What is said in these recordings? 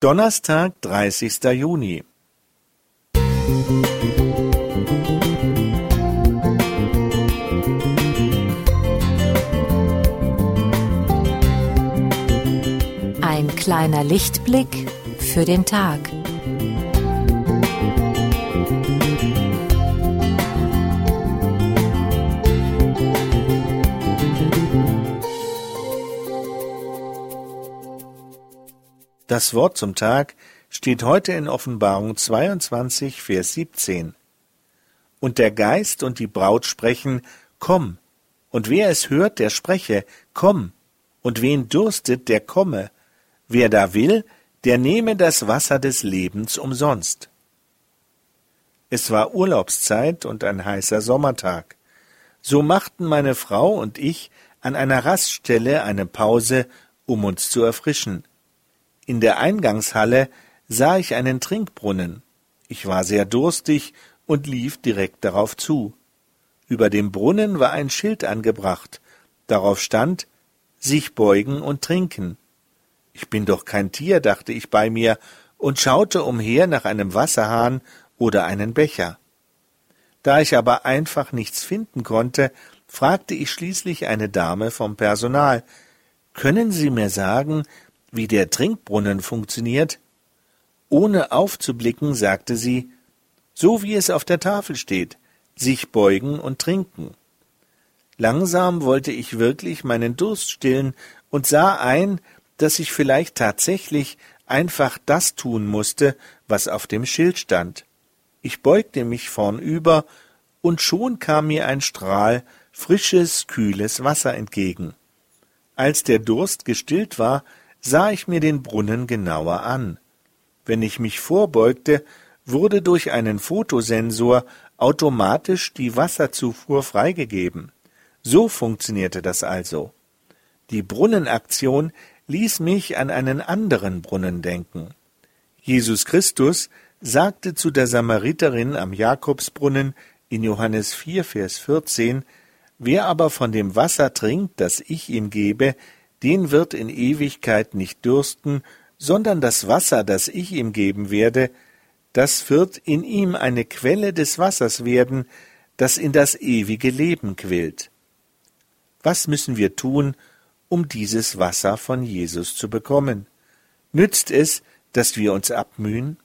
Donnerstag, dreißigster Juni. Ein kleiner Lichtblick für den Tag. Das Wort zum Tag steht heute in Offenbarung 22, Vers 17. Und der Geist und die Braut sprechen, Komm, und wer es hört, der spreche, Komm, und wen durstet, der komme, wer da will, der nehme das Wasser des Lebens umsonst. Es war Urlaubszeit und ein heißer Sommertag. So machten meine Frau und ich an einer Raststelle eine Pause, um uns zu erfrischen. In der Eingangshalle sah ich einen Trinkbrunnen. Ich war sehr durstig und lief direkt darauf zu. Über dem Brunnen war ein Schild angebracht. Darauf stand sich beugen und trinken. Ich bin doch kein Tier, dachte ich bei mir und schaute umher nach einem Wasserhahn oder einen Becher. Da ich aber einfach nichts finden konnte, fragte ich schließlich eine Dame vom Personal Können Sie mir sagen, wie der Trinkbrunnen funktioniert? Ohne aufzublicken, sagte sie, so wie es auf der Tafel steht, sich beugen und trinken. Langsam wollte ich wirklich meinen Durst stillen und sah ein, dass ich vielleicht tatsächlich einfach das tun musste, was auf dem Schild stand. Ich beugte mich vornüber, und schon kam mir ein Strahl frisches, kühles Wasser entgegen. Als der Durst gestillt war, sah ich mir den Brunnen genauer an. Wenn ich mich vorbeugte, wurde durch einen Fotosensor automatisch die Wasserzufuhr freigegeben. So funktionierte das also. Die Brunnenaktion ließ mich an einen anderen Brunnen denken. Jesus Christus sagte zu der Samariterin am Jakobsbrunnen in Johannes 4, Vers 14, Wer aber von dem Wasser trinkt, das ich ihm gebe, den wird in Ewigkeit nicht dürsten, sondern das Wasser, das ich ihm geben werde, das wird in ihm eine Quelle des Wassers werden, das in das ewige Leben quillt. Was müssen wir tun, um dieses Wasser von Jesus zu bekommen? Nützt es, dass wir uns abmühen?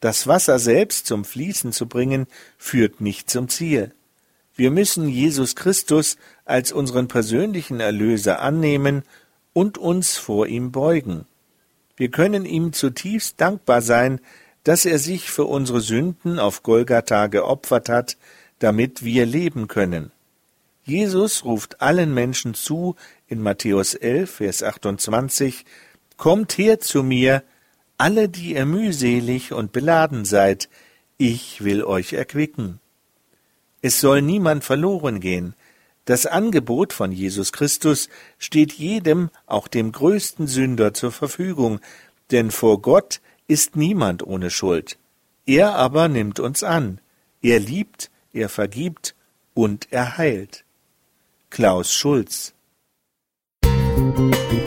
Das Wasser selbst zum Fließen zu bringen, führt nicht zum Ziel. Wir müssen Jesus Christus als unseren persönlichen Erlöser annehmen und uns vor ihm beugen. Wir können ihm zutiefst dankbar sein, dass er sich für unsere Sünden auf Golgatha geopfert hat, damit wir leben können. Jesus ruft allen Menschen zu in Matthäus 11, Vers 28, Kommt her zu mir, alle, die ihr mühselig und beladen seid, ich will euch erquicken. Es soll niemand verloren gehen, das Angebot von Jesus Christus steht jedem, auch dem größten Sünder, zur Verfügung, denn vor Gott ist niemand ohne Schuld. Er aber nimmt uns an. Er liebt, er vergibt und er heilt. Klaus Schulz Musik